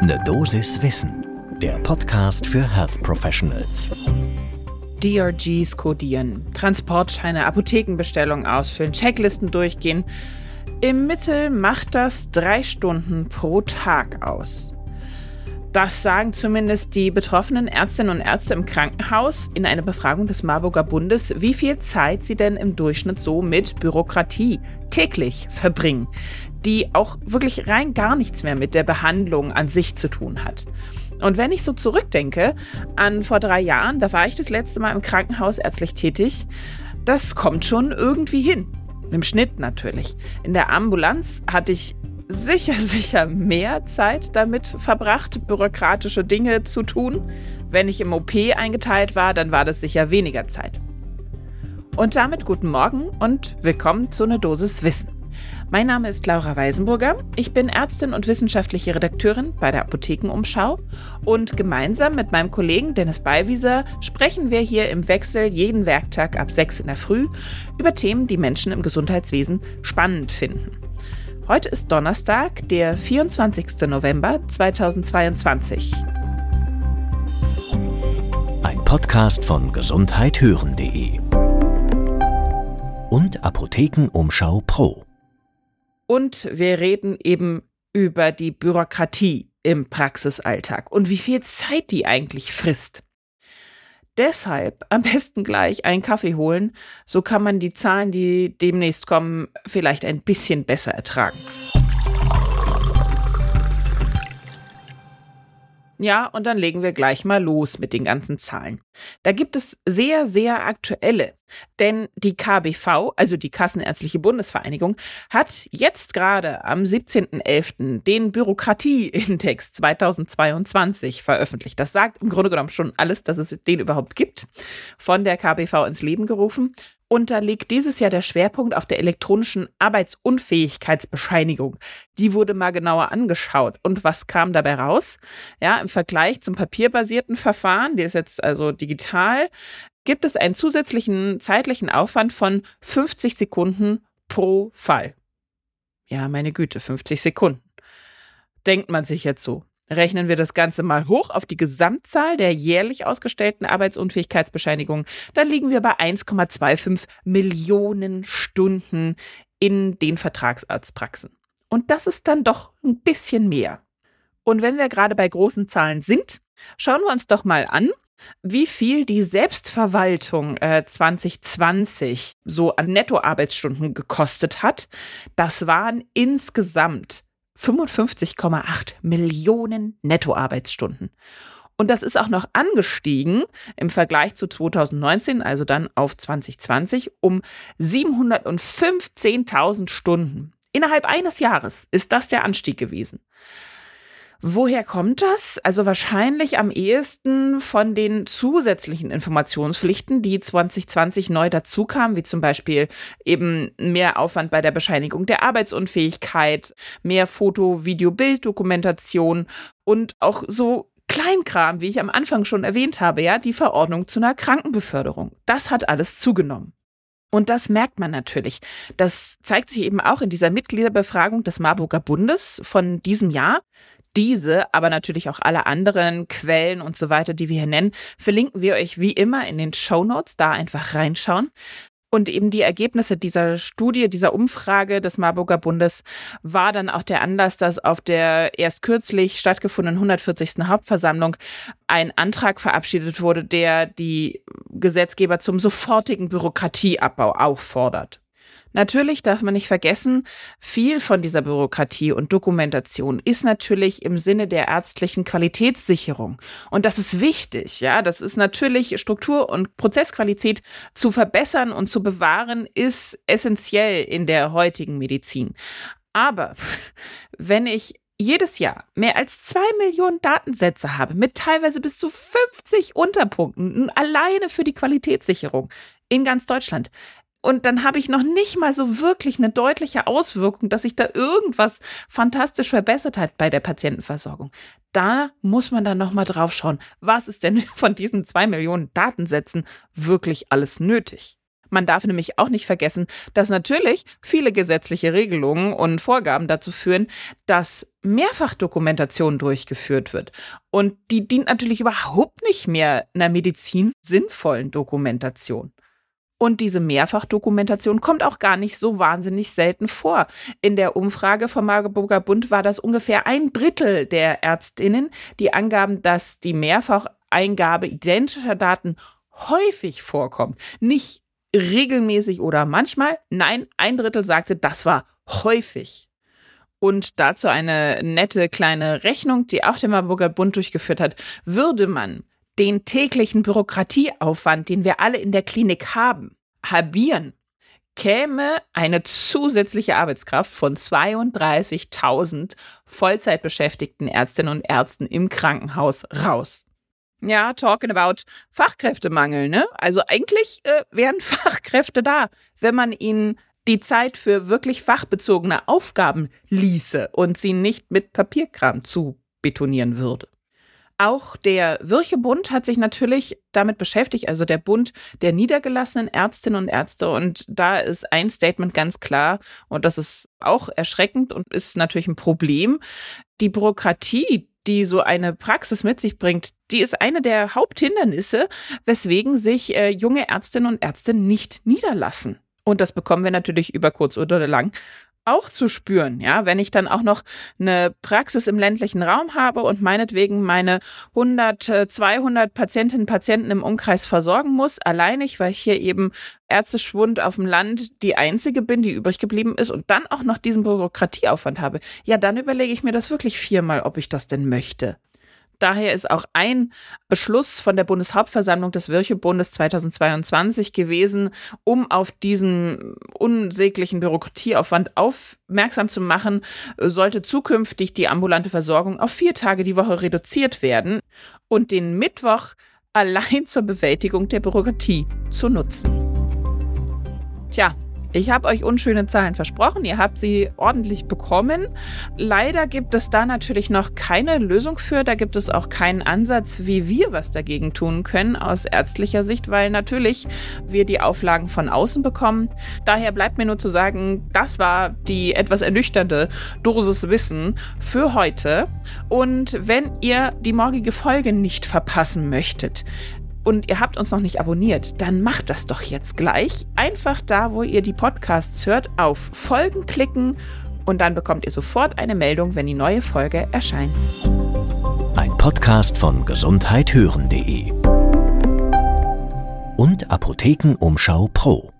Ne Dosis Wissen, der Podcast für Health Professionals. DRGs kodieren, Transportscheine, Apothekenbestellungen ausfüllen, Checklisten durchgehen. Im Mittel macht das drei Stunden pro Tag aus. Das sagen zumindest die betroffenen Ärztinnen und Ärzte im Krankenhaus in einer Befragung des Marburger Bundes, wie viel Zeit sie denn im Durchschnitt so mit Bürokratie täglich verbringen, die auch wirklich rein gar nichts mehr mit der Behandlung an sich zu tun hat. Und wenn ich so zurückdenke an vor drei Jahren, da war ich das letzte Mal im Krankenhaus ärztlich tätig, das kommt schon irgendwie hin. Im Schnitt natürlich. In der Ambulanz hatte ich sicher, sicher mehr Zeit damit verbracht, bürokratische Dinge zu tun. Wenn ich im OP eingeteilt war, dann war das sicher weniger Zeit. Und damit guten Morgen und willkommen zu einer Dosis Wissen. Mein Name ist Laura Weisenburger. Ich bin Ärztin und wissenschaftliche Redakteurin bei der Apothekenumschau. Und gemeinsam mit meinem Kollegen Dennis Beiwieser sprechen wir hier im Wechsel jeden Werktag ab 6 in der Früh über Themen, die Menschen im Gesundheitswesen spannend finden. Heute ist Donnerstag, der 24. November 2022. Ein Podcast von gesundheithören.de und Apothekenumschau Pro. Und wir reden eben über die Bürokratie im Praxisalltag und wie viel Zeit die eigentlich frisst. Deshalb am besten gleich einen Kaffee holen, so kann man die Zahlen, die demnächst kommen, vielleicht ein bisschen besser ertragen. Ja, und dann legen wir gleich mal los mit den ganzen Zahlen. Da gibt es sehr, sehr aktuelle. Denn die KBV, also die Kassenärztliche Bundesvereinigung, hat jetzt gerade am 17.11. den Bürokratieindex 2022 veröffentlicht. Das sagt im Grunde genommen schon alles, dass es den überhaupt gibt, von der KBV ins Leben gerufen. Und da liegt dieses Jahr der Schwerpunkt auf der elektronischen Arbeitsunfähigkeitsbescheinigung. Die wurde mal genauer angeschaut. Und was kam dabei raus? Ja, im Vergleich zum papierbasierten Verfahren, der ist jetzt also digital, gibt es einen zusätzlichen zeitlichen Aufwand von 50 Sekunden pro Fall. Ja, meine Güte, 50 Sekunden. Denkt man sich jetzt so. Rechnen wir das Ganze mal hoch auf die Gesamtzahl der jährlich ausgestellten Arbeitsunfähigkeitsbescheinigungen, dann liegen wir bei 1,25 Millionen Stunden in den Vertragsarztpraxen. Und das ist dann doch ein bisschen mehr. Und wenn wir gerade bei großen Zahlen sind, schauen wir uns doch mal an, wie viel die Selbstverwaltung äh, 2020 so an Nettoarbeitsstunden gekostet hat. Das waren insgesamt 55,8 Millionen Nettoarbeitsstunden. Und das ist auch noch angestiegen im Vergleich zu 2019, also dann auf 2020, um 715.000 Stunden. Innerhalb eines Jahres ist das der Anstieg gewesen. Woher kommt das? Also wahrscheinlich am ehesten von den zusätzlichen Informationspflichten, die 2020 neu dazukamen, wie zum Beispiel eben mehr Aufwand bei der Bescheinigung der Arbeitsunfähigkeit, mehr Foto, Video, Bilddokumentation und auch so Kleinkram, wie ich am Anfang schon erwähnt habe, ja, die Verordnung zu einer Krankenbeförderung. Das hat alles zugenommen. Und das merkt man natürlich. Das zeigt sich eben auch in dieser Mitgliederbefragung des Marburger Bundes von diesem Jahr. Diese, aber natürlich auch alle anderen Quellen und so weiter, die wir hier nennen, verlinken wir euch wie immer in den Show Notes. Da einfach reinschauen. Und eben die Ergebnisse dieser Studie, dieser Umfrage des Marburger Bundes war dann auch der Anlass, dass auf der erst kürzlich stattgefundenen 140. Hauptversammlung ein Antrag verabschiedet wurde, der die Gesetzgeber zum sofortigen Bürokratieabbau auffordert. Natürlich darf man nicht vergessen, viel von dieser Bürokratie und Dokumentation ist natürlich im Sinne der ärztlichen Qualitätssicherung. Und das ist wichtig, ja. Das ist natürlich Struktur- und Prozessqualität zu verbessern und zu bewahren, ist essentiell in der heutigen Medizin. Aber wenn ich jedes Jahr mehr als zwei Millionen Datensätze habe, mit teilweise bis zu 50 Unterpunkten, alleine für die Qualitätssicherung in ganz Deutschland, und dann habe ich noch nicht mal so wirklich eine deutliche Auswirkung, dass sich da irgendwas fantastisch verbessert hat bei der Patientenversorgung. Da muss man dann nochmal drauf schauen, was ist denn von diesen zwei Millionen Datensätzen wirklich alles nötig? Man darf nämlich auch nicht vergessen, dass natürlich viele gesetzliche Regelungen und Vorgaben dazu führen, dass Mehrfachdokumentation durchgeführt wird. Und die dient natürlich überhaupt nicht mehr einer Medizin sinnvollen Dokumentation. Und diese Mehrfachdokumentation kommt auch gar nicht so wahnsinnig selten vor. In der Umfrage vom Marburger Bund war das ungefähr ein Drittel der Ärztinnen, die angaben, dass die Mehrfacheingabe identischer Daten häufig vorkommt. Nicht regelmäßig oder manchmal. Nein, ein Drittel sagte, das war häufig. Und dazu eine nette kleine Rechnung, die auch der Marburger Bund durchgeführt hat. Würde man den täglichen Bürokratieaufwand, den wir alle in der Klinik haben, halbieren, käme eine zusätzliche Arbeitskraft von 32.000 Vollzeitbeschäftigten Ärztinnen und Ärzten im Krankenhaus raus. Ja, talking about Fachkräftemangel, ne? Also eigentlich äh, wären Fachkräfte da, wenn man ihnen die Zeit für wirklich fachbezogene Aufgaben ließe und sie nicht mit Papierkram zu betonieren würde. Auch der Wirchebund hat sich natürlich damit beschäftigt, also der Bund der niedergelassenen Ärztinnen und Ärzte. Und da ist ein Statement ganz klar, und das ist auch erschreckend und ist natürlich ein Problem. Die Bürokratie, die so eine Praxis mit sich bringt, die ist eine der Haupthindernisse, weswegen sich äh, junge Ärztinnen und Ärzte nicht niederlassen. Und das bekommen wir natürlich über kurz oder lang auch zu spüren, ja, wenn ich dann auch noch eine Praxis im ländlichen Raum habe und meinetwegen meine 100, 200 Patientinnen und Patienten im Umkreis versorgen muss, alleinig, weil ich hier eben Ärzteschwund auf dem Land die einzige bin, die übrig geblieben ist und dann auch noch diesen Bürokratieaufwand habe, ja, dann überlege ich mir das wirklich viermal, ob ich das denn möchte. Daher ist auch ein Beschluss von der Bundeshauptversammlung des Wirchebundes 2022 gewesen, um auf diesen unsäglichen Bürokratieaufwand aufmerksam zu machen, sollte zukünftig die ambulante Versorgung auf vier Tage die Woche reduziert werden und den Mittwoch allein zur Bewältigung der Bürokratie zu nutzen. Tja, ich habe euch unschöne Zahlen versprochen, ihr habt sie ordentlich bekommen. Leider gibt es da natürlich noch keine Lösung für, da gibt es auch keinen Ansatz, wie wir was dagegen tun können aus ärztlicher Sicht, weil natürlich wir die Auflagen von außen bekommen. Daher bleibt mir nur zu sagen, das war die etwas ernüchternde Dosis Wissen für heute. Und wenn ihr die morgige Folge nicht verpassen möchtet, und ihr habt uns noch nicht abonniert, dann macht das doch jetzt gleich. Einfach da, wo ihr die Podcasts hört, auf Folgen klicken und dann bekommt ihr sofort eine Meldung, wenn die neue Folge erscheint. Ein Podcast von gesundheithören.de und Apothekenumschau Pro.